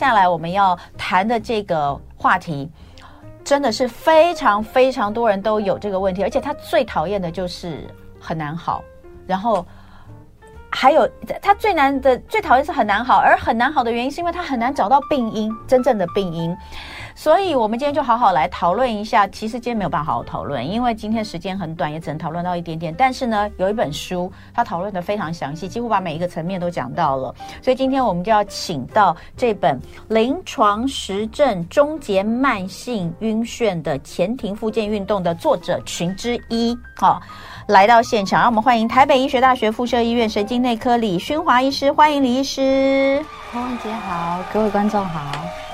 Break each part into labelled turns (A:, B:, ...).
A: 下来我们要谈的这个话题，真的是非常非常多人都有这个问题，而且他最讨厌的就是很难好，然后。还有，他最难的、最讨厌是很难好，而很难好的原因是因为他很难找到病因，真正的病因。所以，我们今天就好好来讨论一下。其实今天没有办法好好讨论，因为今天时间很短，也只能讨论到一点点。但是呢，有一本书，它讨论的非常详细，几乎把每一个层面都讲到了。所以今天我们就要请到这本《临床实证终结慢性晕眩的前庭附件运动》的作者群之一，好。来到现场，让我们欢迎台北医学大学附设医院神经内科李勋华医师，欢迎李医师。
B: 洪文姐好，各位观众好。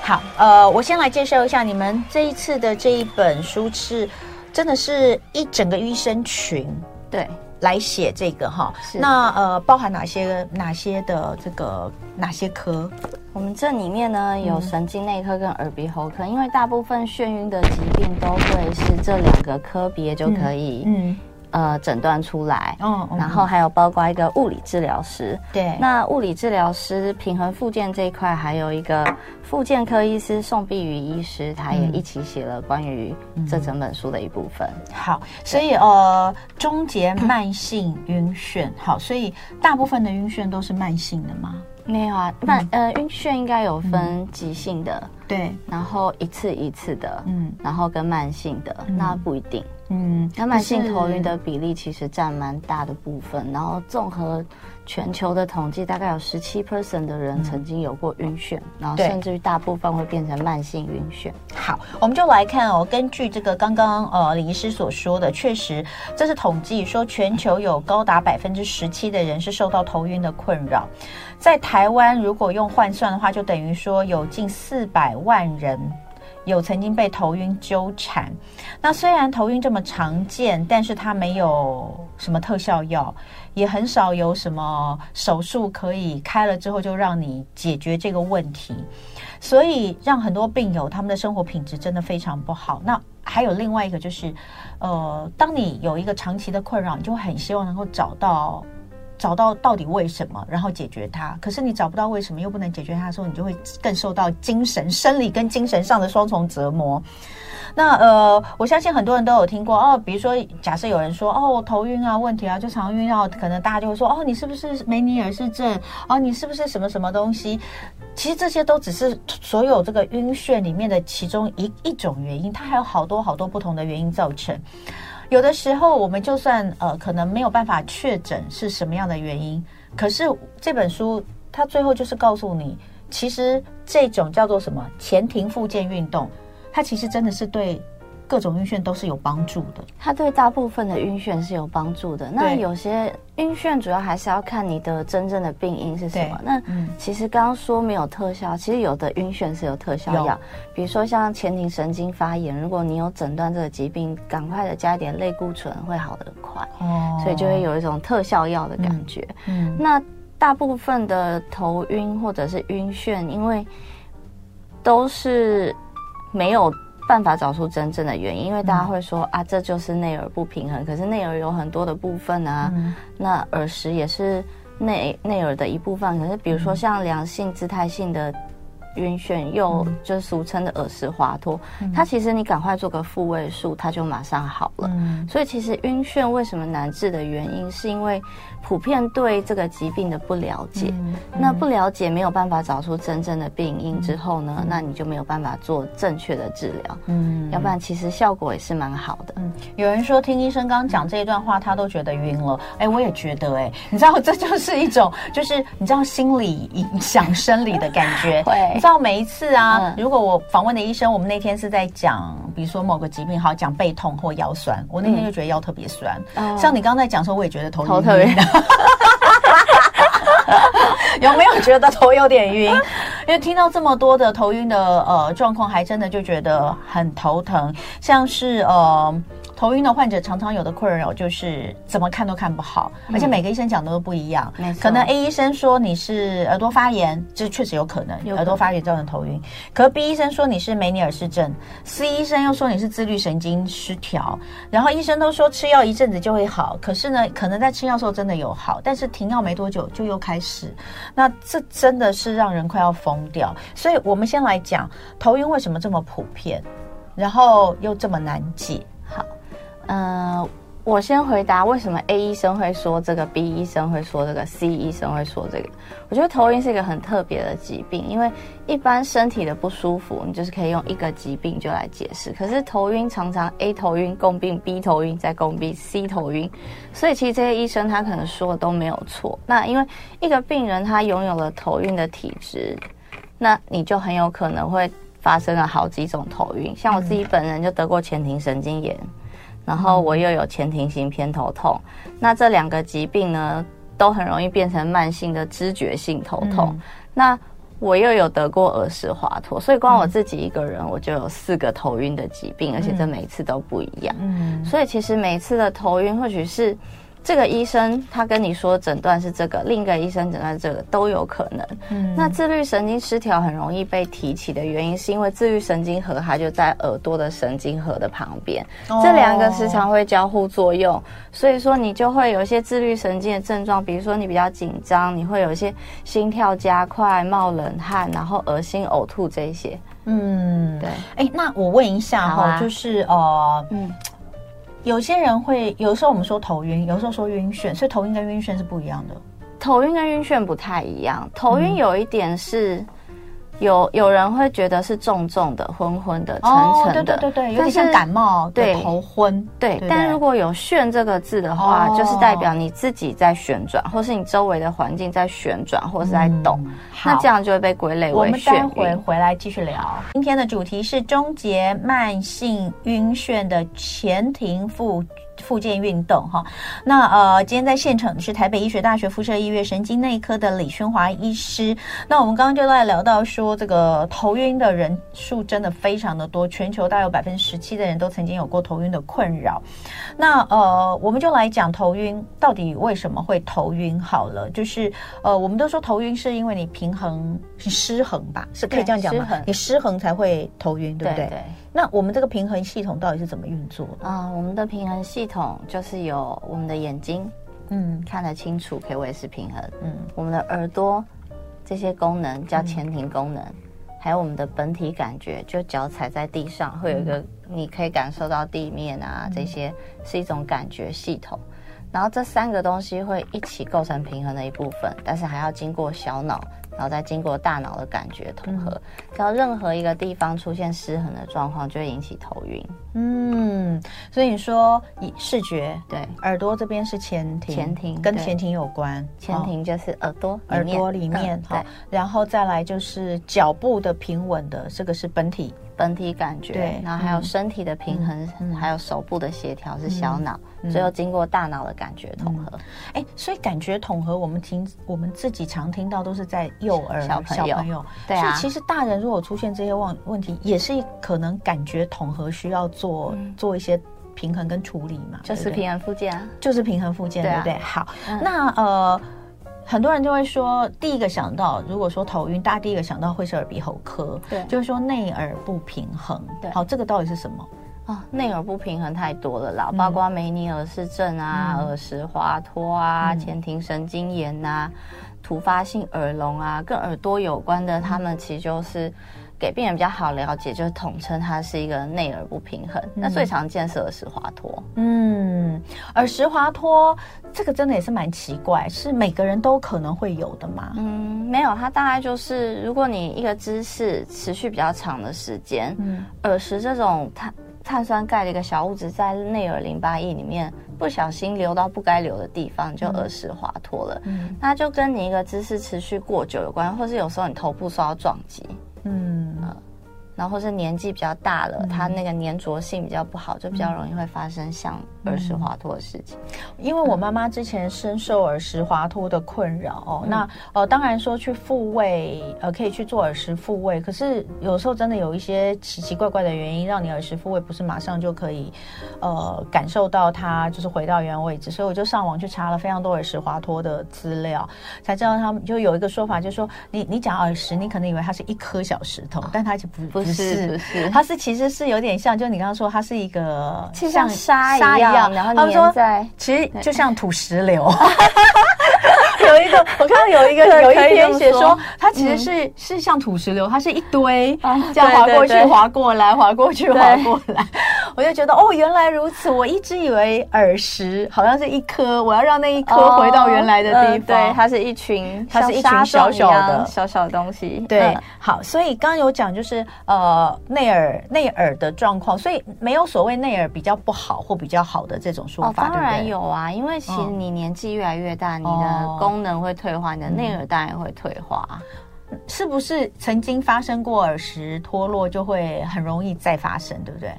A: 好，呃，我先来介绍一下你们这一次的这一本书是，真的是一整个医生群
B: 对
A: 来写这个哈。那呃，包含哪些哪些的这个哪些科？
B: 我们这里面呢有神经内科跟耳鼻喉科，嗯、因为大部分眩晕的疾病都会是这两个科别就可以嗯。嗯呃，诊断出来，嗯，然后还有包括一个物理治疗师，
A: 对，
B: 那物理治疗师平衡复健这一块，还有一个复健科医师宋碧瑜医师，他也一起写了关于这整本书的一部分。
A: 嗯、好，所以呃，终结慢性晕眩，好，所以大部分的晕眩都是慢性的吗？
B: 没有啊，慢、嗯、呃，晕眩应该有分急性的，
A: 对，
B: 然后一次一次的，嗯，然后跟慢性的，嗯、那不一定。
A: 嗯，
B: 那慢性头晕的比例其实占蛮大的部分，然后综合全球的统计，大概有十七 percent 的人曾经有过晕眩，嗯、然后甚至于大部分会变成慢性晕眩。
A: 好，我们就来看哦，根据这个刚刚呃李医师所说的，确实这是统计说全球有高达百分之十七的人是受到头晕的困扰，在台湾如果用换算的话，就等于说有近四百万人。有曾经被头晕纠缠，那虽然头晕这么常见，但是它没有什么特效药，也很少有什么手术可以开了之后就让你解决这个问题，所以让很多病友他们的生活品质真的非常不好。那还有另外一个就是，呃，当你有一个长期的困扰，你就很希望能够找到。找到到底为什么，然后解决它。可是你找不到为什么，又不能解决它的时候，你就会更受到精神、生理跟精神上的双重折磨。那呃，我相信很多人都有听过哦，比如说，假设有人说哦，头晕啊，问题啊，就常晕啊，可能大家就会说哦，你是不是梅尼尔氏症？哦，你是不是什么什么东西？其实这些都只是所有这个晕眩里面的其中一一种原因，它还有好多好多不同的原因造成。有的时候，我们就算呃，可能没有办法确诊是什么样的原因，可是这本书它最后就是告诉你，其实这种叫做什么前庭附件运动，它其实真的是对。各种晕眩都是有帮助的，
B: 它对大部分的晕眩是有帮助的。那有些晕眩主要还是要看你的真正的病因是什么。那其实刚刚说没有特效，其实有的晕眩是有特效药，比如说像前庭神经发炎，如果你有诊断这个疾病，赶快的加一点类固醇会好得很快。哦，所以就会有一种特效药的感觉。嗯，那大部分的头晕或者是晕眩，因为都是没有。办法找出真正的原因，因为大家会说、嗯、啊，这就是内耳不平衡。可是内耳有很多的部分啊，嗯、那耳石也是内内耳的一部分。可是比如说像良性姿态性的晕眩，又就是俗称的耳石滑脱，嗯、它其实你赶快做个复位术，它就马上好了。嗯、所以其实晕眩为什么难治的原因，是因为。普遍对这个疾病的不了解，那不了解没有办法找出真正的病因之后呢，嗯、那你就没有办法做正确的治疗。嗯，要不然其实效果也是蛮好的。嗯，
A: 有人说听医生刚刚讲这一段话，他都觉得晕了。哎、欸，我也觉得哎、欸，你知道这就是一种，就是你知道心理影响生理的感觉。对，道每一次啊，嗯、如果我访问的医生，我们那天是在讲，比如说某个疾病，好讲背痛或腰酸，我那天就觉得腰特别酸。嗯、像你刚才讲说，我也觉得头头特别。有没有觉得头有点晕？因为听到这么多的头晕的呃状况，还真的就觉得很头疼。像是呃头晕的患者常常有的困扰就是怎么看都看不好，嗯、而且每个医生讲的都不一样。可能 A 医生说你是耳朵发炎，这确实有可能，有可能耳朵发炎造成头晕。可是 B 医生说你是梅尼尔氏症，C 医生又说你是自律神经失调。然后医生都说吃药一阵子就会好，可是呢，可能在吃药时候真的有好，但是停药没多久就又开始。那这真的是让人快要疯掉。所以我们先来讲头晕为什么这么普遍，然后又这么难解。
B: 呃，我先回答为什么 A 医生会说这个，B 医生会说这个，C 医生会说这个。我觉得头晕是一个很特别的疾病，因为一般身体的不舒服，你就是可以用一个疾病就来解释。可是头晕常常 A 头晕共病，B 头晕再共病，C 头晕，所以其实这些医生他可能说的都没有错。那因为一个病人他拥有了头晕的体质，那你就很有可能会发生了好几种头晕。像我自己本人就得过前庭神经炎。然后我又有前庭型偏头痛，那这两个疾病呢，都很容易变成慢性的知觉性头痛。嗯、那我又有得过耳石滑脱，所以光我自己一个人，我就有四个头晕的疾病，而且这每一次都不一样。嗯，所以其实每一次的头晕，或许是。这个医生他跟你说诊断是这个，另一个医生诊断是这个都有可能。嗯，那自律神经失调很容易被提起的原因，是因为自律神经核它就在耳朵的神经核的旁边，哦、这两个时常会交互作用，所以说你就会有一些自律神经的症状，比如说你比较紧张，你会有一些心跳加快、冒冷汗，然后恶心、呕吐这些。嗯，对。哎，那我问一下哈，啊、就是呃，嗯。
A: 有些人会，有时候我们说头晕，有时候说晕眩，所以头晕跟晕眩是不一样的。
B: 头晕跟晕眩不太一样，头晕有一点是。嗯有有人会觉得是重重的、昏昏的、沉沉的，
A: 对对对对，有点像感冒，对，头昏，
B: 对。但如果有“眩”这个字的话，就是代表你自己在旋转，或是你周围的环境在旋转，或是在动，那这样就会被归类为眩晕。我们待
A: 会回来继续聊。今天的主题是终结慢性晕眩的前庭复。复健运动哈，那呃，今天在现场的是台北医学大学附设医院神经内科的李轩华医师。那我们刚刚就在聊到说，这个头晕的人数真的非常的多，全球大约百分之十七的人都曾经有过头晕的困扰。那呃，我们就来讲头晕到底为什么会头晕好了，就是呃，我们都说头晕是因为你平衡是失衡吧，是可以这样讲吗？你失衡才会头晕，对不对？那我们这个平衡系统到底是怎么运作的
B: 啊、呃？我们的平衡系统就是有我们的眼睛，嗯，看得清楚可以维持平衡，嗯，我们的耳朵这些功能叫前庭功能，嗯、还有我们的本体感觉，就脚踩在地上会有一个你可以感受到地面啊，嗯、这些是一种感觉系统。然后这三个东西会一起构成平衡的一部分，但是还要经过小脑。然后再经过大脑的感觉统合，只要、嗯、任何一个地方出现失衡的状况，就会引起头晕。嗯，
A: 所以你说以视觉对耳朵这边是前庭，前庭跟前庭有关，
B: 前庭就是耳朵
A: 耳朵里面好，然后再来就是脚部的平稳的，这个是本体。
B: 本体感觉，对，然后还有身体的平衡，嗯、还有手部的协调是小脑，嗯、最后经过大脑的感觉统合。
A: 哎、嗯，所以感觉统合，我们听我们自己常听到都是在幼儿小朋友，小朋友。对啊。所以其实大人如果出现这些问问题，也是可能感觉统合需要做、嗯、做一些平衡跟处理嘛，
B: 就是平衡附件啊，
A: 就是平衡附件，对不对？好，嗯、那呃。很多人就会说，第一个想到，如果说头晕，大家第一个想到会是耳鼻喉科，对，就是说内耳不平衡。对，好，这个到底是什么
B: 啊？内耳不平衡太多了啦，嗯、包括梅尼尔氏症啊、嗯、耳石滑脱啊、嗯、前庭神经炎啊、突发性耳聋啊，跟耳朵有关的，他们其实就是。给病人比较好了解，就是统称它是一个内耳不平衡。嗯、那最常见是耳石滑脱。
A: 嗯，耳石滑脱这个真的也是蛮奇怪，是每个人都可能会有的吗？
B: 嗯，没有，它大概就是如果你一个姿势持续比较长的时间，嗯，耳石这种碳碳酸钙的一个小物质在内耳淋巴液里面不小心流到不该流的地方，就耳石滑脱了。嗯，那就跟你一个姿势持续过久有关，或是有时候你头部受到撞击。嗯，然后或是年纪比较大了，嗯、他那个粘着性比较不好，就比较容易会发生像耳石滑脱的事情。
A: 因为我妈妈之前深受耳石滑脱的困扰哦，嗯、那呃当然说去复位呃可以去做耳石复位，可是有时候真的有一些奇奇怪怪的原因，让你耳石复位不是马上就可以呃感受到它就是回到原位置，所以我就上网去查了非常多耳石滑脱的资料，才知道他们就有一个说法，就是说你你讲耳石，你可能以为它是一颗小石头，哦、但它就不不。不是，不是，它是其实是有点像，就你刚刚说，它是一个
B: 像沙一样，然后粘在，
A: 其实就像土石流。有一个，我看到有一个有一篇写说，它其实是是像土石流，它是一堆这样滑过去、滑过来、滑过去、滑过来。我就觉得哦，原来如此。我一直以为耳石好像是一颗，我要让那一颗回到原来的地方。
B: 对，它是一群，
A: 它是一群小小的
B: 小小的东西。
A: 对，好，所以刚刚有讲就是呃内耳内耳的状况，所以没有所谓内耳比较不好或比较好的这种说法。
B: 当然有啊，因为其实你年纪越来越大，你的功能会退化，你的内耳当然会退化。
A: 是不是曾经发生过耳石脱落，就会很容易再发生，对不对？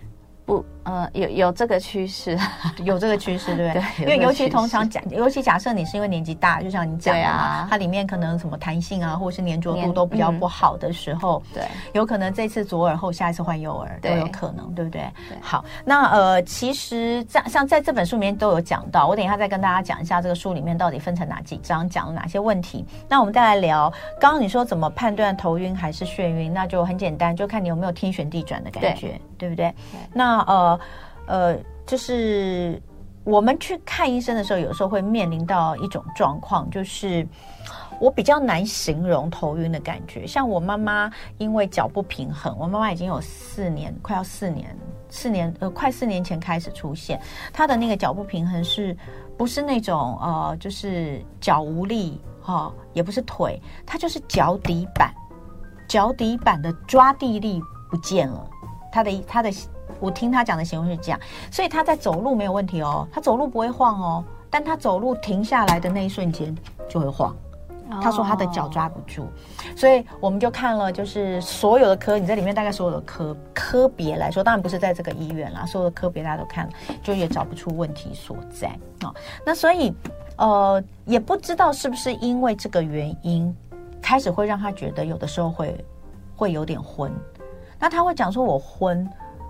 B: 不。呃，有有这个趋势，
A: 有这个趋势，对不对？因为尤其通常假，尤其假设你是因为年纪大，就像你讲的啊，它里面可能什么弹性啊，或者是粘着度都比较不好的时候，对，有可能这次左耳后，下一次换右耳都有可能，对不对？好，那呃，其实在像在这本书里面都有讲到，我等一下再跟大家讲一下这个书里面到底分成哪几章，讲了哪些问题。那我们再来聊，刚刚你说怎么判断头晕还是眩晕？那就很简单，就看你有没有天旋地转的感觉，对不对？那呃。呃，就是我们去看医生的时候，有时候会面临到一种状况，就是我比较难形容头晕的感觉。像我妈妈因为脚不平衡，我妈妈已经有四年，快要四年，四年呃，快四年前开始出现，她的那个脚不平衡是不是那种呃，就是脚无力哈、也不是腿，她就是脚底板，脚底板的抓地力不见了，她的她的。我听他讲的形容是这样，所以他在走路没有问题哦，他走路不会晃哦，但他走路停下来的那一瞬间就会晃。他说他的脚抓不住，所以我们就看了，就是所有的科，你在里面大概所有的科科别来说，当然不是在这个医院啦，所有的科别大家都看了，就也找不出问题所在哦。那所以呃，也不知道是不是因为这个原因，开始会让他觉得有的时候会会有点昏，那他会讲说我昏。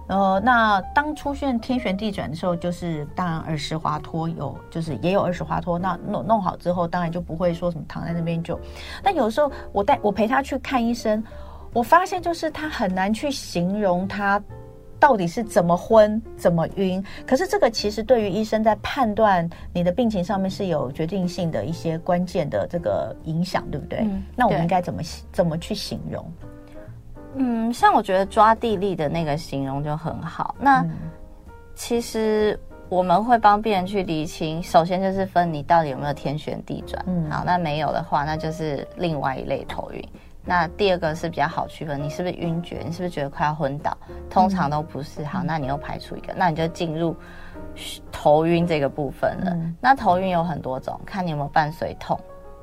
A: 呃，那当出现天旋地转的时候，就是当然耳石滑脱有，就是也有耳石滑脱。那弄弄好之后，当然就不会说什么躺在那边就。但有时候我带我陪他去看医生，我发现就是他很难去形容他到底是怎么昏、怎么晕。可是这个其实对于医生在判断你的病情上面是有决定性的一些关键的这个影响，对不对？嗯，那我们应该怎么怎么去形容？
B: 嗯，像我觉得抓地力的那个形容就很好。那其实我们会帮病人去厘清，首先就是分你到底有没有天旋地转。嗯，好，那没有的话，那就是另外一类头晕。那第二个是比较好区分，你是不是晕厥？你是不是觉得快要昏倒？通常都不是。好，那你又排除一个，那你就进入头晕这个部分了。那头晕有很多种，看你有没有伴随痛。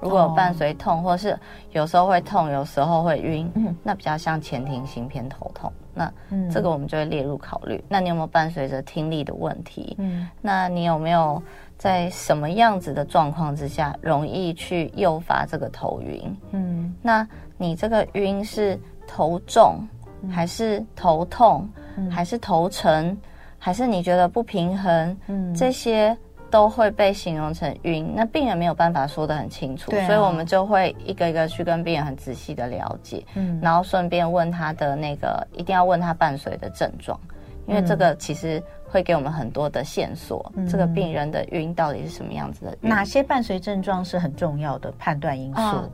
B: 如果有伴随痛，或是有时候会痛，有时候会晕，嗯、那比较像前庭型偏头痛。那这个我们就会列入考虑。嗯、那你有没有伴随着听力的问题？嗯，那你有没有在什么样子的状况之下容易去诱发这个头晕？嗯，那你这个晕是头重，还是头痛，嗯、还是头沉，还是你觉得不平衡？嗯，这些。都会被形容成晕，那病人没有办法说得很清楚，啊、所以我们就会一个一个去跟病人很仔细的了解，嗯，然后顺便问他的那个，一定要问他伴随的症状，因为这个其实会给我们很多的线索，嗯、这个病人的晕到底是什么样子的？
A: 哪些伴随症状是很重要的判断因素？啊、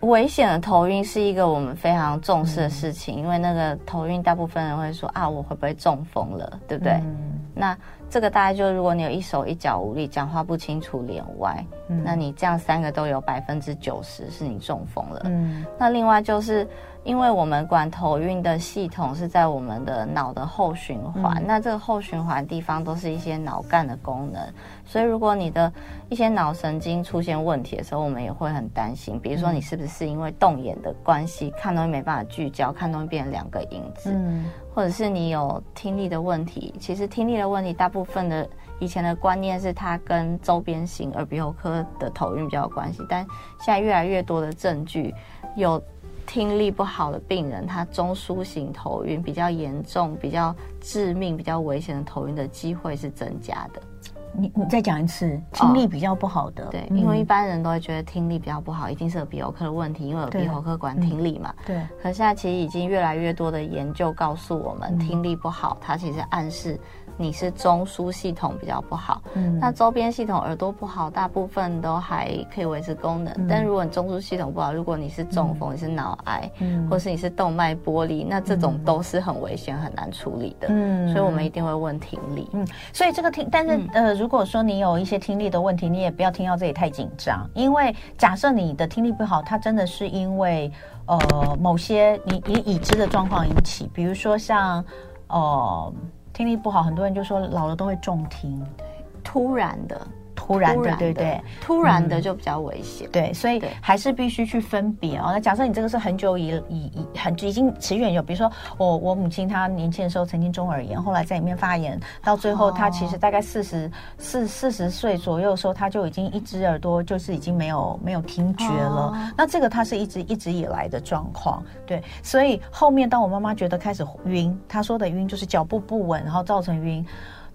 B: 危险的头晕是一个我们非常重视的事情，嗯、因为那个头晕大部分人会说啊，我会不会中风了，对不对？嗯、那这个大概就如果你有一手一脚无力，讲话不清楚，脸歪，嗯，那你这样三个都有百分之九十是你中风了。嗯，那另外就是。因为我们管头晕的系统是在我们的脑的后循环，嗯、那这个后循环地方都是一些脑干的功能，所以如果你的一些脑神经出现问题的时候，我们也会很担心。比如说你是不是因为动眼的关系，看东西没办法聚焦，看东西变成两个影子，嗯，或者是你有听力的问题。其实听力的问题，大部分的以前的观念是它跟周边型耳鼻喉科的头晕比较有关系，但现在越来越多的证据有。听力不好的病人，他中枢型头晕比较严重、比较致命、比较危险的头晕的机会是增加的。
A: 你你再讲一次，听力比较不好的，
B: 哦、对，嗯、因为一般人都会觉得听力比较不好，一定是有鼻喉科的问题，因为有鼻喉科管听力嘛。对。嗯、对，可是现在其实已经越来越多的研究告诉我们，嗯、听力不好，它其实暗示。你是中枢系统比较不好，嗯，那周边系统耳朵不好，大部分都还可以维持功能。嗯、但如果你中枢系统不好，如果你是中风，嗯、你是脑癌，嗯，或是你是动脉剥离，那这种都是很危险、很难处理的。嗯，所以我们一定会问听力。嗯，所以这个听，但是、嗯、呃，如果说你有一些听力的问题，你也不要听到这里太紧张，因为假设你的听力不好，它真的是因为呃某些你你已知的状况引起，比如说像呃。听力不好，很多人就说老了都会重听，突然的。
A: 突然的，对对，
B: 突然的就比较危险。
A: 对，所以还是必须去分别哦。那假设你这个是很久以以以很已经持续很久，比如说我我母亲她年轻的时候曾经中耳炎，后来在里面发炎，到最后她其实大概四十四四十岁左右的时候，她就已经一只耳朵就是已经没有没有听觉了。那这个她是一直一直以来的状况。对，所以后面当我妈妈觉得开始晕，她说的晕就是脚步不稳，然后造成晕。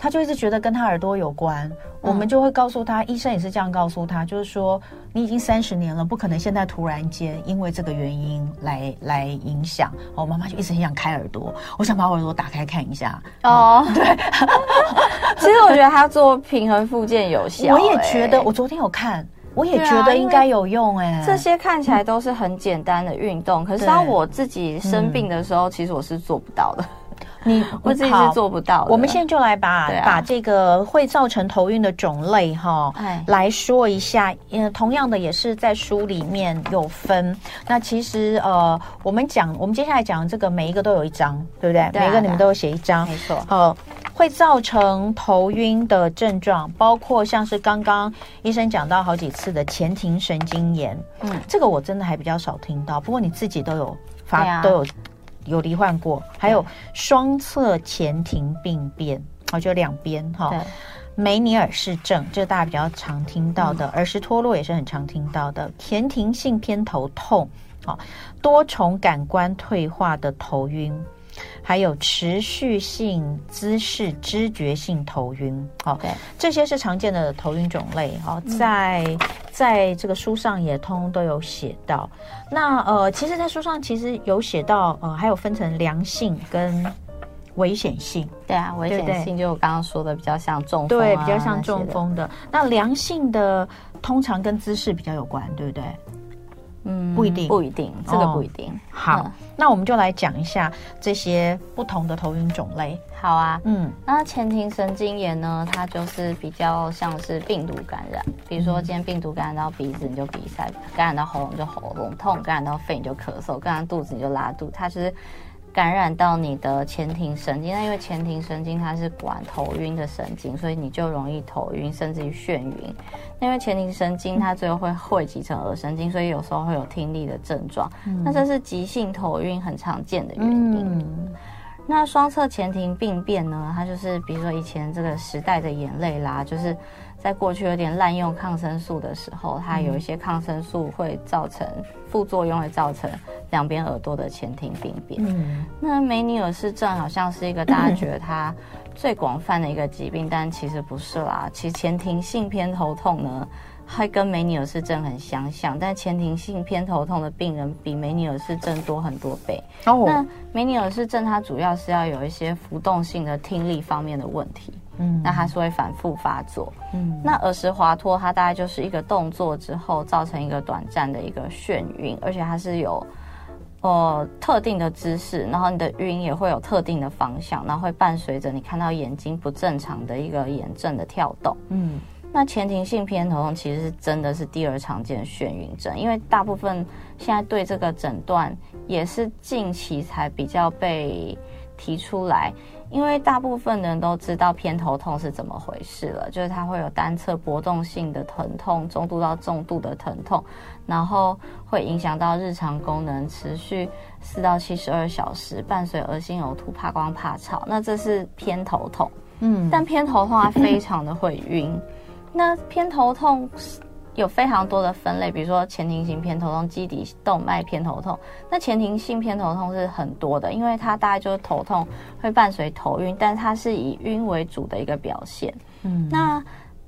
A: 他就一直觉得跟他耳朵有关，我们就会告诉他，医生也是这样告诉他，就是说你已经三十年了，不可能现在突然间因为这个原因来来影响。我妈妈就一直很想开耳朵，我想把我耳朵打开看一下。哦，对，
B: 其实我觉得他做平衡复健有效。
A: 我也觉得，我昨天有看，我也觉得应该有用。哎，
B: 这些看起来都是很简单的运动，可是当我自己生病的时候，其实我是做不到的。
A: 你
B: 我自己是做不到的。
A: 我们现在就来把、啊、把这个会造成头晕的种类哈，哎，来说一下。嗯，同样的也是在书里面有分。那其实呃，我们讲我们接下来讲这个每一个都有一张，对不对？对啊、每一个你们都有写一张，
B: 没错。
A: 呃，会造成头晕的症状，包括像是刚刚医生讲到好几次的前庭神经炎。嗯，这个我真的还比较少听到。不过你自己都有发、啊、都有。有罹患过，还有双侧前庭病变，哦，就两边哈。梅尼尔氏症，这大家比较常听到的，耳石脱落也是很常听到的。前庭性偏头痛，好，多重感官退化的头晕。还有持续性姿势知觉性头晕，好，这些是常见的头晕种类，好，在在这个书上也通通都有写到。那呃，其实，在书上其实有写到，呃，还有分成良性跟危险性。
B: 对啊，危险性就我刚刚说的比较像中风，
A: 对，比较像中风的。那良性的通常跟姿势比较有关，对不对？
B: 嗯，
A: 不一定，
B: 不一定，这个不一定。
A: 哦、好，嗯、那我们就来讲一下这些不同的头晕种类。
B: 好啊，嗯，那前庭神经炎呢，它就是比较像是病毒感染，比如说今天病毒感染到鼻子，你就鼻塞；感染到喉咙就喉咙痛；感染到肺你就咳嗽；感染到肚子你就拉肚。它是。感染到你的前庭神经，那因为前庭神经它是管头晕的神经，所以你就容易头晕，甚至于眩晕。那因为前庭神经它最后会汇集成耳神经，所以有时候会有听力的症状。嗯、那这是急性头晕很常见的原因。嗯、那双侧前庭病变呢？它就是比如说以前这个时代的眼泪啦，就是。在过去有点滥用抗生素的时候，它有一些抗生素会造成副作用，会造成两边耳朵的前庭病变。嗯，那梅尼尔氏症好像是一个大家觉得它最广泛的一个疾病，但其实不是啦。其实前庭性偏头痛呢，还跟梅尼尔氏症很相像，但前庭性偏头痛的病人比梅尼尔氏症多很多倍。哦，那梅尼尔氏症它主要是要有一些浮动性的听力方面的问题。嗯，那它是会反复发作。嗯，那耳石滑脱，它大概就是一个动作之后造成一个短暂的一个眩晕，而且它是有呃特定的姿势，然后你的晕也会有特定的方向，然后会伴随着你看到眼睛不正常的一个眼症的跳动。嗯，那前庭性偏头痛其实是真的是第二常见的眩晕症，因为大部分现在对这个诊断也是近期才比较被提出来。因为大部分人都知道偏头痛是怎么回事了，就是它会有单侧波动性的疼痛，中度到重度的疼痛，然后会影响到日常功能，持续四到七十二小时，伴随恶心、呕吐、怕光、怕吵。那这是偏头痛，嗯，但偏头痛它非常的会晕。那偏头痛有非常多的分类，比如说前庭型偏头痛、基底动脉偏头痛。那前庭性偏头痛是很多的，因为它大概就是头痛会伴随头晕，但它是以晕为主的一个表现。嗯，那。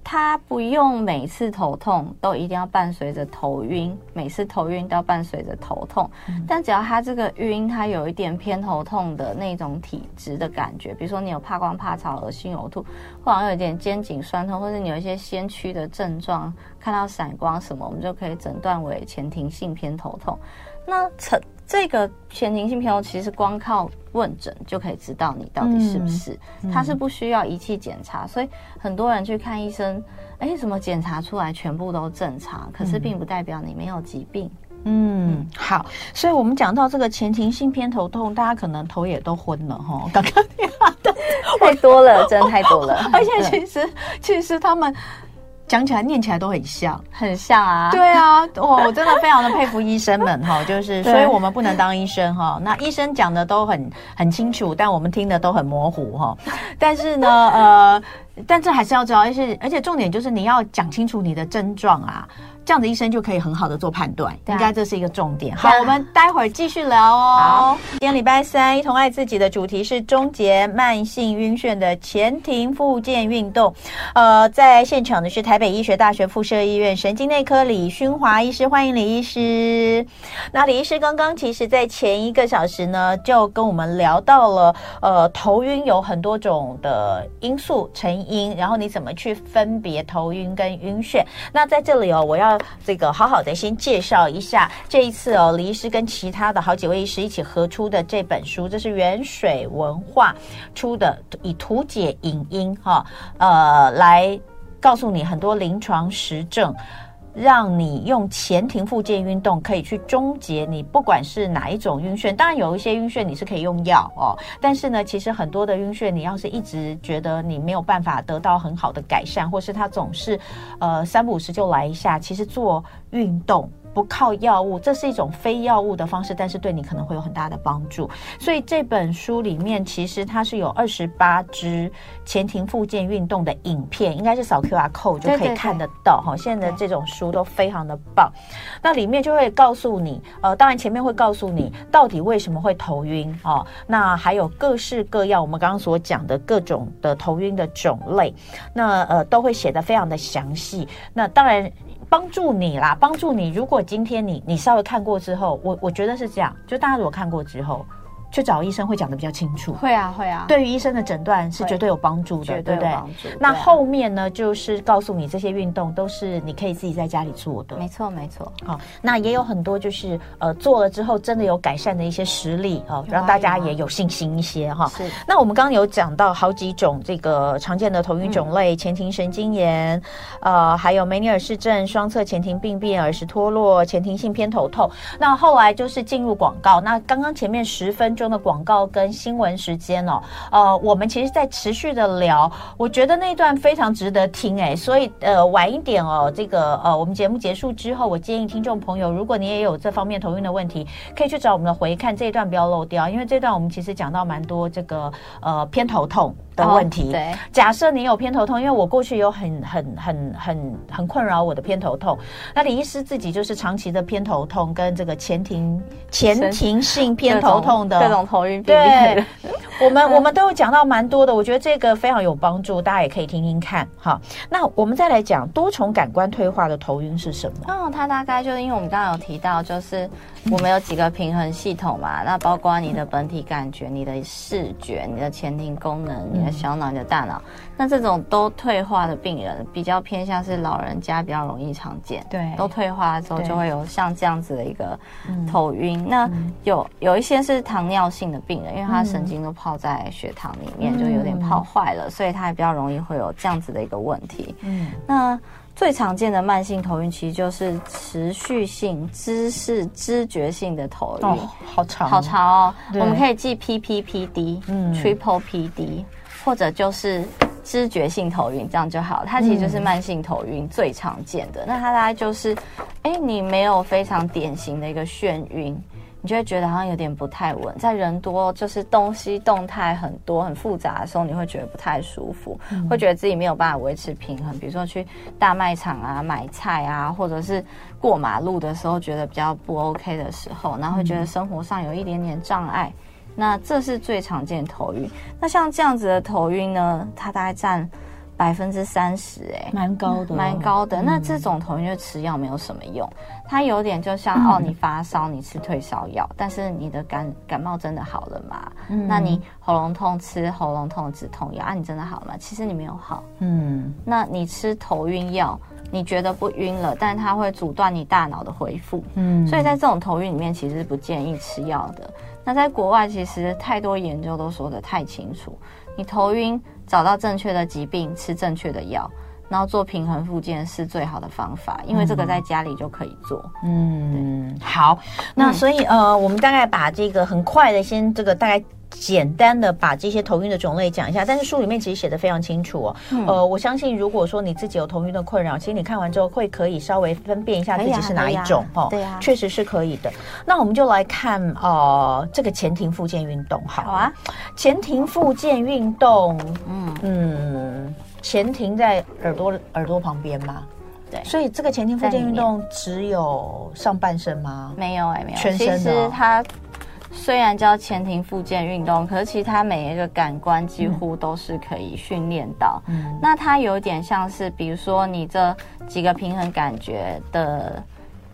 B: 它不用每次头痛都一定要伴随着头晕，每次头晕都要伴随着头痛。嗯、但只要它这个晕，它有一点偏头痛的那种体质的感觉，比如说你有怕光、怕吵、恶心、呕吐，或者有一点肩颈酸痛，或者你有一些先驱的症状，看到闪光什么，我们就可以诊断为前庭性偏头痛。那成。这个前庭性偏头痛其实光靠问诊就可以知道你到底是不是，嗯嗯、它是不需要仪器检查，所以很多人去看医生，哎，怎么检查出来全部都正常，可是并不代表你没有疾病。
A: 嗯，好，所以我们讲到这个前庭性偏头痛，大家可能头也都昏了哈，刚刚
B: 太多了，真的太多了，
A: 而且其实其实他们。讲起来、念起来都很像，
B: 很像啊！
A: 对啊，我我真的非常的佩服医生们哈，就是，所以我们不能当医生哈。那医生讲的都很很清楚，但我们听的都很模糊哈。但是呢，呃，但这还是要知道，而且而且重点就是你要讲清楚你的症状啊。这样子医生就可以很好的做判断，啊、应该这是一个重点。好，啊、我们待会儿继续聊哦。好，今天礼拜三，一同爱自己的主题是终结慢性晕眩的前庭复健运动。呃，在现场的是台北医学大学附设医院神经内科李勋华医师，欢迎李医师。那李医师刚刚其实在前一个小时呢，就跟我们聊到了，呃，头晕有很多种的因素成因，然后你怎么去分别头晕跟晕眩。那在这里哦，我要。这个好好的先介绍一下，这一次哦，李医师跟其他的好几位医师一起合出的这本书，这是原水文化出的，以图解影音哈，呃，来告诉你很多临床实证。让你用前庭附件运动可以去终结你不管是哪一种晕眩，当然有一些晕眩你是可以用药哦，但是呢，其实很多的晕眩你要是一直觉得你没有办法得到很好的改善，或是它总是呃三不五时就来一下，其实做运动。不靠药物，这是一种非药物的方式，但是对你可能会有很大的帮助。所以这本书里面其实它是有二十八支前庭附件运动的影片，应该是扫 QR code 就可以看得到哈。现在的这种书都非常的棒，那里面就会告诉你，呃，当然前面会告诉你到底为什么会头晕啊，那还有各式各样我们刚刚所讲的各种的头晕的种类，那呃都会写的非常的详细。那当然。帮助你啦，帮助你。如果今天你你稍微看过之后，我我觉得是这样，就大家如果看过之后。去找医生会讲的比较清楚，
B: 会啊会啊，
A: 对于医生的诊断是绝对有帮助的，对不对？那后面呢，就是告诉你这些运动都是你可以自己在家里做的，
B: 没错没错。
A: 好，那也有很多就是呃做了之后真的有改善的一些实例哦，让大家也有信心一些哈。是。那我们刚刚有讲到好几种这个常见的头晕种类，前庭神经炎，呃，还有梅尼尔氏症、双侧前庭病变、耳石脱落、前庭性偏头痛。那后来就是进入广告，那刚刚前面十分中。的广告跟新闻时间哦，呃，我们其实在持续的聊，我觉得那段非常值得听哎，所以呃晚一点哦，这个呃我们节目结束之后，我建议听众朋友，如果你也有这方面头晕的问题，可以去找我们的回看这一段，不要漏掉，因为这段我们其实讲到蛮多这个呃偏头痛。的问题，对，假设你有偏头痛，因为我过去有很很很很很困扰我的偏头痛，那李医师自己就是长期的偏头痛跟这个前庭前庭性偏头痛的
B: 这种头晕，
A: 对，我们我们都有讲到蛮多的，我觉得这个非常有帮助，大家也可以听听看。好，那我们再来讲多重感官退化的头晕是什么？
B: 哦，它大概就是因为我们刚刚有提到，就是我们有几个平衡系统嘛，那包括你的本体感觉、你的视觉、你的前庭功能。的小脑、你的大脑。那这种都退化的病人，比较偏向是老人家比较容易常见。
A: 对，
B: 都退化之后就会有像这样子的一个头晕。那有有一些是糖尿性的病人，因为他神经都泡在血糖里面，就有点泡坏了，所以他也比较容易会有这样子的一个问题。嗯，那。最常见的慢性头晕，其实就是持续性、知识、知觉性的头晕。
A: 哦，好长，
B: 好长哦。我们可以记 PPPD，嗯，Triple PD，或者就是知觉性头晕，这样就好。它其实就是慢性头晕最常见的。那它大概就是，哎，你没有非常典型的一个眩晕。你就会觉得好像有点不太稳，在人多就是东西动态很多很复杂的时候，你会觉得不太舒服，嗯、会觉得自己没有办法维持平衡。比如说去大卖场啊买菜啊，或者是过马路的时候觉得比较不 OK 的时候，然后会觉得生活上有一点点障碍。嗯、那这是最常见的头晕。那像这样子的头晕呢，它大概占。百分之三十，哎，蛮高的，蛮高的。那这种头晕就吃药没有什么用，它有点就像哦，你发烧，你吃退烧药，但是你的感感冒真的好了吗？那你喉咙痛吃喉咙痛止痛药啊，你真的好了吗？其实你没有好。嗯，那你吃头晕药，你觉得不晕了，但它会阻断你大脑的恢复。嗯，所以在这种头晕里面，其实是不建议吃药的。那在国外，其实太多研究都说得太清楚，你头晕。找到正确的疾病，吃正确的药，然后做平衡复健是最好的方法，因为这个在家里就可以做。嗯，好，那所以呃，我们大概把这个很快的先这个大概。简单的把这些头晕的种类讲一下，但是书里面其实写的非常清楚哦。嗯、呃，我相信如果说你自己有头晕的困扰，其实你看完之后会可以稍微分辨一下自己是哪一种哦。对呀，确实是可以的。那我们就来看呃这个前庭附件运动好，好啊。前庭附件运动，嗯嗯，前庭在耳朵耳朵旁边吗？对。所以这个前庭附件运动只有上半身吗？没有哎、欸，没有，全身的。它。虽然叫前庭附件运动，可是其实它每一个感官几乎都是可以训练到。嗯，那它有点像是，比如说你这几个平衡感觉的。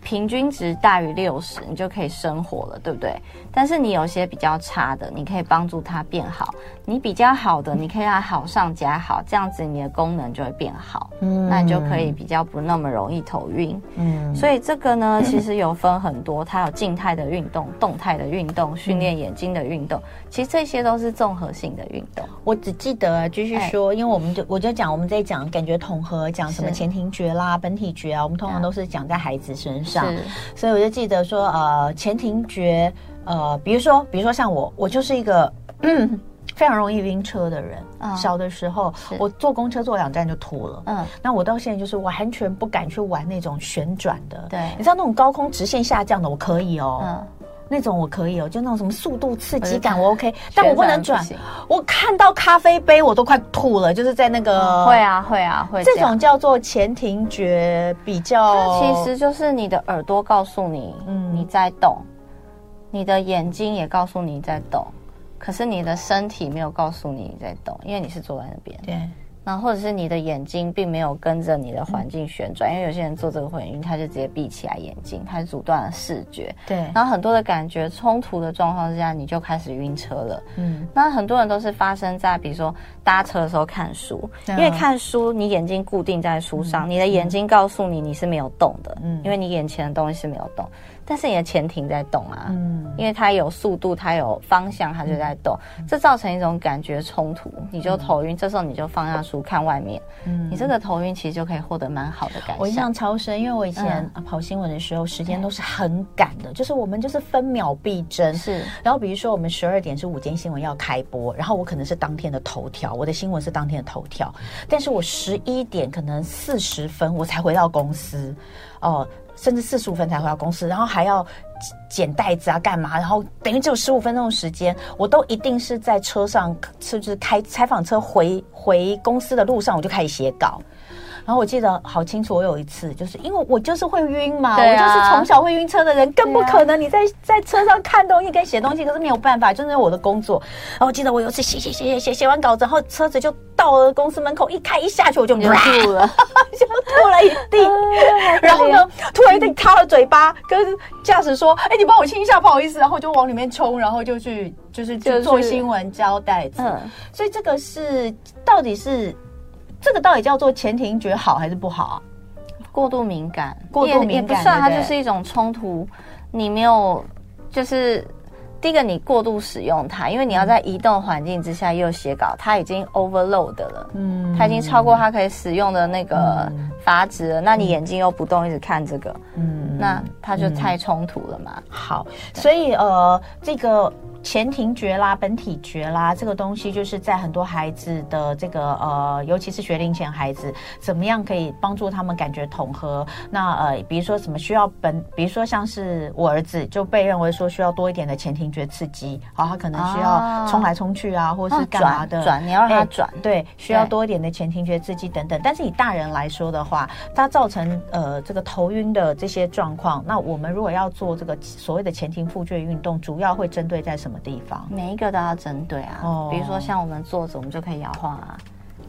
B: 平均值大于六十，你就可以生活了，对不对？但是你有些比较差的，你可以帮助它变好；你比较好的，你可以让它好上加好，这样子你的功能就会变好。嗯，那你就可以比较不那么容易头晕。嗯，所以这个呢，其实有分很多，它有静态的运动、动态的运动、训练眼睛的运动，其实这些都是综合性的运动。我只记得继续说，欸、因为我们就我就讲我们在讲感觉统合，讲什么前庭觉啦、本体觉啊，我们通常都是讲在孩子身上。所以我就记得说，呃，前庭觉，呃，比如说，比如说像我，我就是一个嗯非常容易晕车的人。嗯、小的时候，我坐公车坐两站就吐了。嗯，那我到现在就是完全不敢去玩那种旋转的。对，你知道那种高空直线下降的，我可以哦。嗯。那种我可以哦，就那种什么速度刺激感我 OK，但我不能转。我看到咖啡杯我都快吐了，就是在那个会啊会啊会。这种叫做前庭觉比较，其实就是你的耳朵告诉你，嗯，你在动，你的眼睛也告诉你在动，可是你的身体没有告诉你你在动，因为你是坐在那边。对。那或者是你的眼睛并没有跟着你的环境旋转，嗯、因为有些人做这个会晕，他就直接闭起来眼睛，他阻断了视觉。对。然后很多的感觉冲突的状况之下，你就开始晕车了。嗯。那很多人都是发生在比如说搭车的时候看书，嗯、因为看书你眼睛固定在书上，嗯、你的眼睛告诉你你是没有动的，嗯，因为你眼前的东西是没有动。但是你的前庭在动啊，嗯，因为它有速度，它有方向，它就在动，嗯、这造成一种感觉冲突，你就头晕。嗯、这时候你就放下书看外面，嗯，你这个头晕其实就可以获得蛮好的感觉。我印象超深，因为我以前跑新闻的时候，时间都是很赶的，就是我们就是分秒必争。是，然后比如说我们十二点是午间新闻要开播，然后我可能是当天的头条，我的新闻是当天的头条，但是我十一点可能四十分我才回到公司，哦、甚至四十五分才回到公司，然后还要捡袋子啊，干嘛？然后等于只有十五分钟的时间，我都一定是在车上，就是开采访车回回公司的路上，我就开始写稿。然后我记得好清楚，我有一次就是因为我就是会晕嘛，啊、我就是从小会晕车的人，更不可能你在在车上看东西跟写东西，可是没有办法，就是我的工作。然后我记得我有一次写写写写写写完稿子，然后车子就到了公司门口，一开一下去我就吐了，就吐了一地。
A: 然后呢，突然间擦了嘴巴，跟驾驶说：“哎，你帮我亲一下，不好意思。”然后就往里面冲，然后就去就是就做新闻交代。嗯，所以这个是到底是这个到底叫做前庭觉好还是不好啊？
B: 过度敏感，
A: 过度敏感也，
B: 也不算，它就是一种冲突。你没有，就是第一个你过度使用它，因为你要在移动环境之下又写稿，它已经 overload 了，嗯，它已经超过它可以使用的那个阀值了。嗯、那你眼睛又不动，一直看这个，嗯，那它就太冲突了嘛。
A: 好，所以呃，这个。前庭觉啦，本体觉啦，这个东西就是在很多孩子的这个呃，尤其是学龄前孩子，怎么样可以帮助他们感觉统合？那呃，比如说什么需要本，比如说像是我儿子就被认为说需要多一点的前庭觉刺激，好，他可能需要冲来冲去啊，啊或者是干嘛的？
B: 转，你要让他转，
A: 对，需要多一点的前庭觉刺激等等。但是以大人来说的话，它造成呃这个头晕的这些状况，那我们如果要做这个所谓的前庭复卷运动，主要会针对在什么？地方？
B: 每一个都要针对啊，哦、比如说像我们坐着，我们就可以摇晃啊，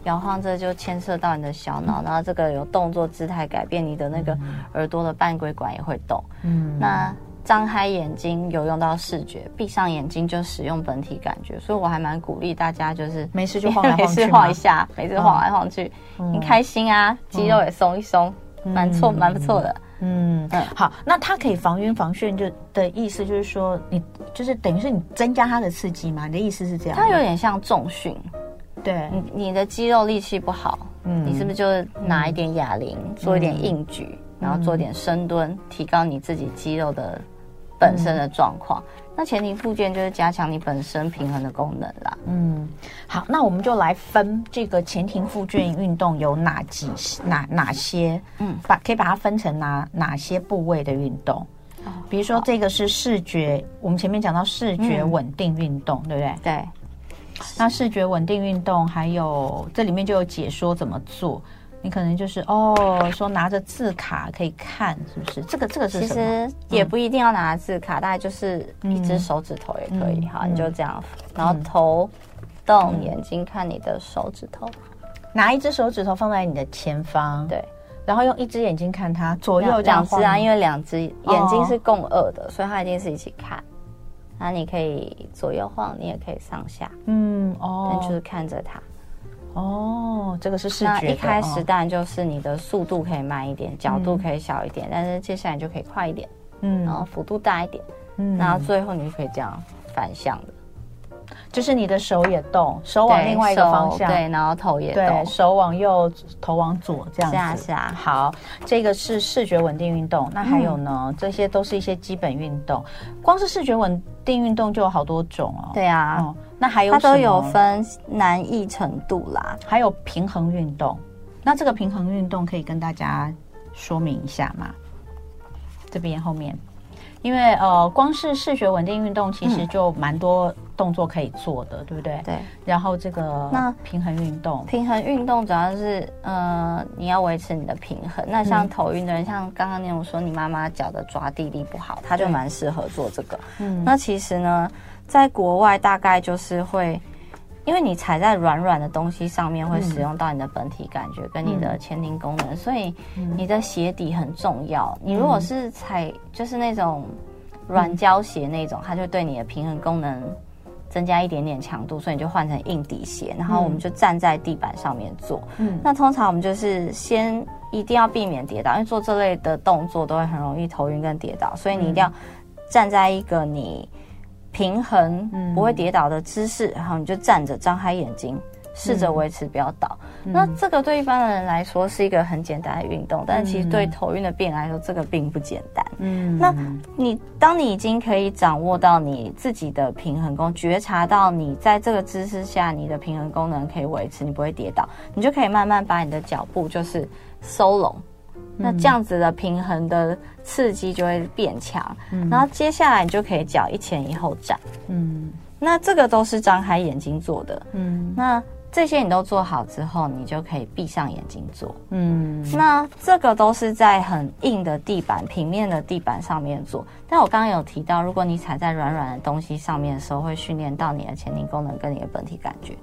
B: 摇晃这就牵涉到你的小脑，嗯、然后这个有动作姿态改变，你的那个耳朵的半规管也会动。嗯，那张开眼睛有用到视觉，闭上眼睛就使用本体感觉，所以我还蛮鼓励大家就是
A: 没事就晃来晃去，
B: 晃一下，没事晃来晃去，你、嗯、开心啊，肌肉也松一松，蛮错蛮不错的。
A: 嗯嗯，好，那它可以防晕防眩，就的意思就是说，你就是等于是你增加它的刺激嘛？你的意思是这样？
B: 它有点像重训，
A: 对，
B: 你你的肌肉力气不好，嗯，你是不是就拿一点哑铃，做一点硬举，然后做点深蹲，提高你自己肌肉的本身的状况？那前庭附件就是加强你本身平衡的功能啦。
A: 嗯，好，那我们就来分这个前庭附件运动有哪几哪哪些？嗯，把可以把它分成哪哪些部位的运动？哦，比如说这个是视觉，我们前面讲到视觉稳定运动，嗯，对不对？
B: 对。
A: 那视觉稳定运动还有这里面就有解说怎么做。你可能就是哦，说拿着字卡可以看，是不是？这个这个是？其实
B: 也不一定要拿字卡，大概就是一只手指头也可以。好，你就这样，然后头动，眼睛看你的手指头，
A: 拿一只手指头放在你的前方，对，然后用一只眼睛看它，左右
B: 两只啊，因为两只眼睛是共二的，所以它一定是一起看。那你可以左右晃，你也可以上下，嗯哦，就是看着它。
A: 哦，这个是视觉。那
B: 一开始当然就是你的速度可以慢一点，角度可以小一点，但是接下来就可以快一点，嗯，然后幅度大一点，嗯，然后最后你就可以这样反向的，
A: 就是你的手也动，手往另外一个方向，
B: 对，然后头也动，
A: 手往右，头往左，这样子。
B: 下下。
A: 好，这个是视觉稳定运动。那还有呢？这些都是一些基本运动。光是视觉稳定运动就有好多种哦。
B: 对啊。那还有它都有分难易程度啦，
A: 还有平衡运动。那这个平衡运动可以跟大家说明一下吗？这边后面，因为呃，光是视觉稳定运动其实就蛮多动作可以做的，嗯、对不对？
B: 对。
A: 然后这个那平衡运动，
B: 平衡运动主要是呃，你要维持你的平衡。那像头晕的人，嗯、像刚刚那种说你妈妈脚的抓地力不好，他就蛮适合做这个。嗯。那其实呢？在国外大概就是会，因为你踩在软软的东西上面，会使用到你的本体感觉跟你的前庭功能，所以你的鞋底很重要。你如果是踩就是那种软胶鞋那种，它就对你的平衡功能增加一点点强度，所以你就换成硬底鞋，然后我们就站在地板上面做。嗯，那通常我们就是先一定要避免跌倒，因为做这类的动作都会很容易头晕跟跌倒，所以你一定要站在一个你。平衡不会跌倒的姿势，然后你就站着，张开眼睛，试着维持不要倒。那这个对一般的人来说是一个很简单的运动，但其实对头晕的病人来说，这个并不简单。嗯，那你当你已经可以掌握到你自己的平衡功，觉察到你在这个姿势下你的平衡功能可以维持，你不会跌倒，你就可以慢慢把你的脚步就是收拢。那这样子的平衡的刺激就会变强，嗯，然后接下来你就可以脚一前一后站，嗯，那这个都是张开眼睛做的，嗯，那这些你都做好之后，你就可以闭上眼睛做，嗯，那这个都是在很硬的地板、平面的地板上面做。但我刚刚有提到，如果你踩在软软的东西上面的时候，会训练到你的前庭功能跟你的本体感觉。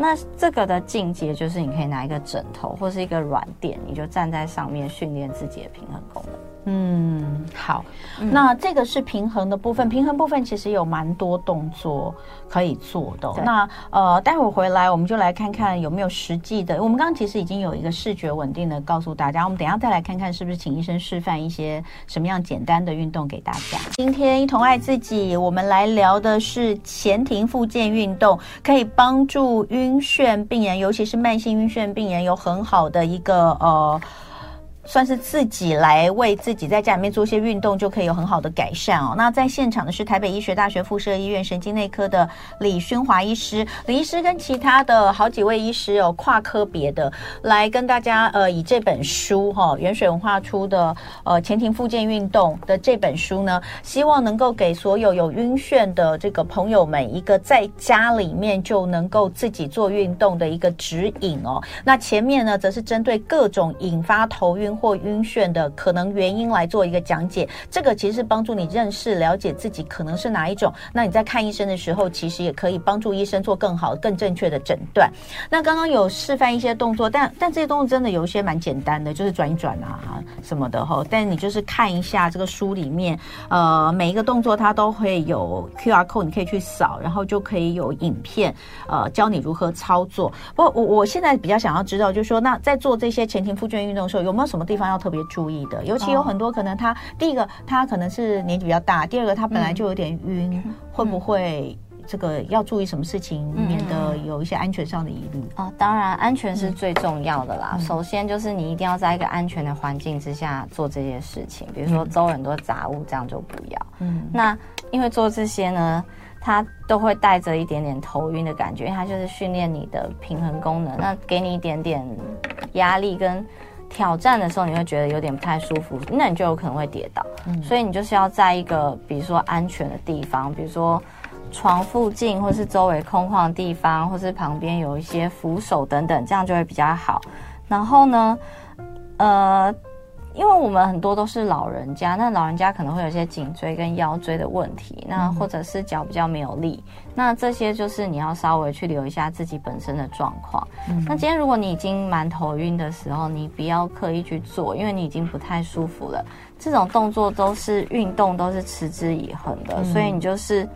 B: 那这个的进阶就是你可以拿一个枕头或是一个软垫，你就站在上面训练自己的平衡功能。
A: 嗯，好，嗯、那这个是平衡的部分。平衡部分其实有蛮多动作可以做的。那呃，待会儿回来我们就来看看有没有实际的。我们刚刚其实已经有一个视觉稳定的告诉大家，我们等一下再来看看是不是请医生示范一些什么样简单的运动给大家。今天一同爱自己，我们来聊的是前庭复健运动，可以帮助晕眩病人，尤其是慢性晕眩病人有很好的一个呃。算是自己来为自己在家里面做一些运动，就可以有很好的改善哦。那在现场的是台北医学大学附设医院神经内科的李勋华医师，李医师跟其他的好几位医师有、跨科别的来跟大家呃，以这本书哈、哦，原水文化出的呃前庭复健运动的这本书呢，希望能够给所有有晕眩的这个朋友们一个在家里面就能够自己做运动的一个指引哦。那前面呢，则是针对各种引发头晕。或晕眩的可能原因来做一个讲解，这个其实是帮助你认识、了解自己可能是哪一种。那你在看医生的时候，其实也可以帮助医生做更好、更正确的诊断。那刚刚有示范一些动作，但但这些动作真的有一些蛮简单的，就是转一转啊什么的哈。但你就是看一下这个书里面，呃，每一个动作它都会有 QR code，你可以去扫，然后就可以有影片，呃，教你如何操作。不我我现在比较想要知道，就是说，那在做这些前庭复健运动的时候，有没有什么地方要特别注意的，尤其有很多可能他，他、哦、第一个他可能是年纪比较大，第二个他本来就有点晕，嗯、会不会这个要注意什么事情，嗯、免得有一些安全上的疑虑？
B: 哦，当然安全是最重要的啦。嗯、首先就是你一定要在一个安全的环境之下做这些事情，比如说周围很多杂物，这样就不要。嗯，那因为做这些呢，它都会带着一点点头晕的感觉，因为它就是训练你的平衡功能，那给你一点点压力跟。挑战的时候，你会觉得有点不太舒服，那你就有可能会跌倒。嗯，所以你就是要在一个比如说安全的地方，比如说床附近，或是周围空旷的地方，或是旁边有一些扶手等等，这样就会比较好。然后呢，呃。因为我们很多都是老人家，那老人家可能会有一些颈椎跟腰椎的问题，那或者是脚比较没有力，那这些就是你要稍微去留一下自己本身的状况。嗯、那今天如果你已经蛮头晕的时候，你不要刻意去做，因为你已经不太舒服了。这种动作都是运动，都是持之以恒的，嗯、所以你就是。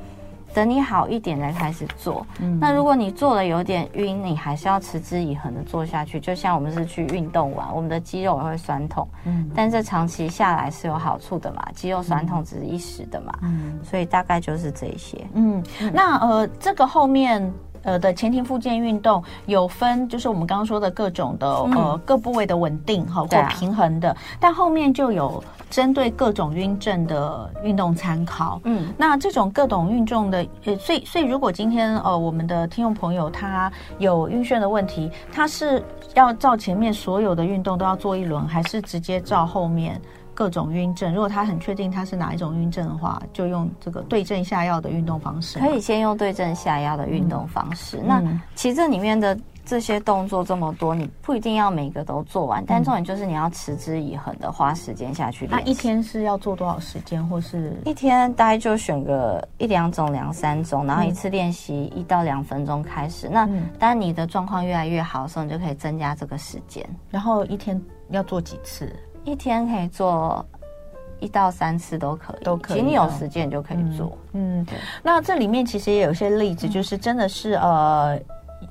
B: 等你好一点再开始做。嗯，那如果你做了有点晕，你还是要持之以恒的做下去。就像我们是去运动完，我们的肌肉也会酸痛。嗯，但这长期下来是有好处的嘛？肌肉酸痛只是一时的嘛。嗯，所以大概就是这些。嗯，
A: 那呃，这个后面。呃的前庭附件运动有分，就是我们刚刚说的各种的呃各部位的稳定哈或平衡的，但后面就有针对各种晕症的运动参考。嗯，那这种各种运动的，呃，所以所以如果今天呃我们的听众朋友他有晕眩的问题，他是要照前面所有的运动都要做一轮，还是直接照后面？各种晕症，如果他很确定他是哪一种晕症的话，就用这个对症下药的运动方式。
B: 可以先用对症下药的运动方式。嗯、那其实这里面的这些动作这么多，你不一定要每个都做完，嗯、但重点就是你要持之以恒的花时间下去。
A: 那一天是要做多少时间，或是
B: 一天大概就选个一两种、两三种，然后一次练习一到两分钟开始。嗯、那当你的状况越来越好的时候，你就可以增加这个时间。
A: 然后一天要做几次？
B: 一天可以做一到三次都可以，都可以。其实你有时间就可以做。嗯。
A: 那这里面其实也有一些例子，就是真的是呃，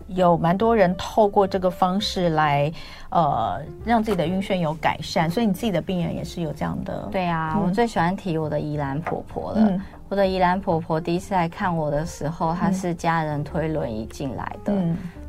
A: 有蛮多人透过这个方式来呃，让自己的晕眩有改善。所以你自己的病人也是有这样的。
B: 对啊，嗯、我最喜欢提我的宜兰婆婆了。嗯、我的宜兰婆婆第一次来看我的时候，她是家人推轮椅进来的。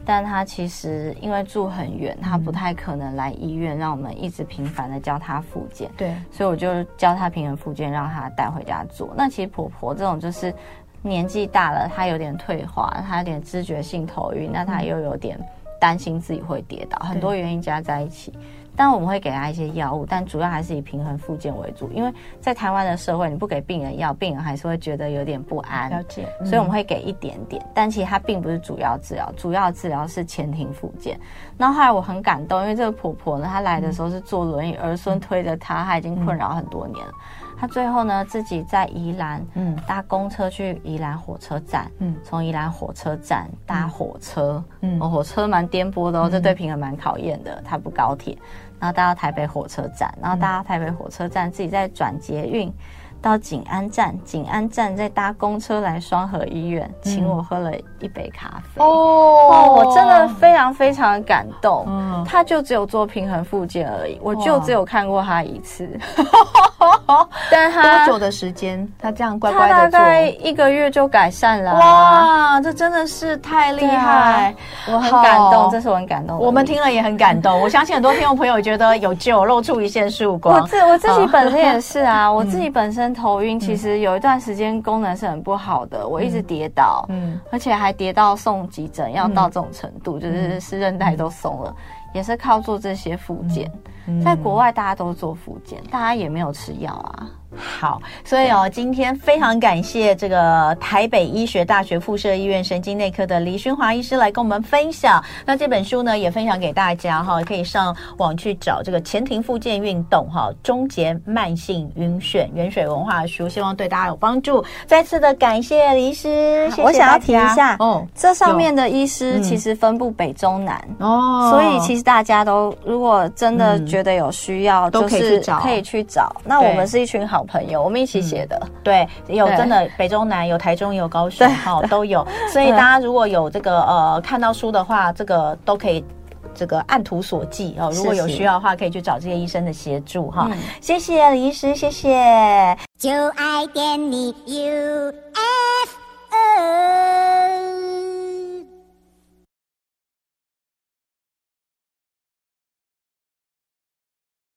B: 嗯。但他其实因为住很远，他不太可能来医院，让我们一直频繁的教他复健。对，所以我就教他平衡复健，让他带回家做。那其实婆婆这种就是年纪大了，她有点退化，她有点知觉性头晕，那她又有点担心自己会跌倒，很多原因加在一起。当然我们会给他一些药物，但主要还是以平衡复健为主。因为在台湾的社会，你不给病人药，病人还是会觉得有点不安。了解，嗯、所以我们会给一点点，但其实它并不是主要治疗，主要治疗是前庭复健。然后后来我很感动，因为这个婆婆呢，她来的时候是坐轮椅，儿孙推着她，她已经困扰很多年了。他最后呢自己在宜兰，嗯，搭公车去宜兰火车站，嗯，从宜兰火车站搭火车，嗯，火车蛮颠簸的哦，这对平衡蛮考验的。他不高铁，然后搭到台北火车站，然后搭到台北火车站自己再转捷运。到景安站，景安站再搭公车来双河医院，嗯、请我喝了一杯咖啡。哦，哦，我真的非常非常感动。嗯，他就只有做平衡复健而已，我就只有看过他一次。
A: 哇但他多久的时间？他这样乖乖的
B: 大概一个月就改善了。
A: 哇，这真的是太厉害！
B: 我很感动，这是我很感动。
A: 我们听了也很感动。我相信很多听众朋友觉得有救，露出一线曙光。
B: 我自我自己本身也是啊，我自己本身。头晕，其实有一段时间功能是很不好的，我一直跌倒，嗯，而且还跌到送急诊，要到这种程度，就是是韧带都松了，也是靠做这些复健。在国外大家都做复健，大家也没有吃药啊。
A: 好，所以哦，今天非常感谢这个台北医学大学附设医院神经内科的李勋华医师来跟我们分享。那这本书呢，也分享给大家哈，可以上网去找这个前庭附件运动哈，终结慢性晕眩，原水文化书，希望对大家有帮助。再次的感谢李医师，谢谢。
B: 我想要提一下哦，这上面的医师其实分布北中南哦，所以其实大家都如果真的觉得有需要，都可以去找，可以去找。那我们是一群好。朋友，我们一起写的，
A: 对，有真的北中南有台中有高雄，好都有，所以大家如果有这个呃看到书的话，这个都可以这个按图索骥哦。如果有需要的话，可以去找这些医生的协助哈。谢谢李医师，谢谢。就爱点你 UFO。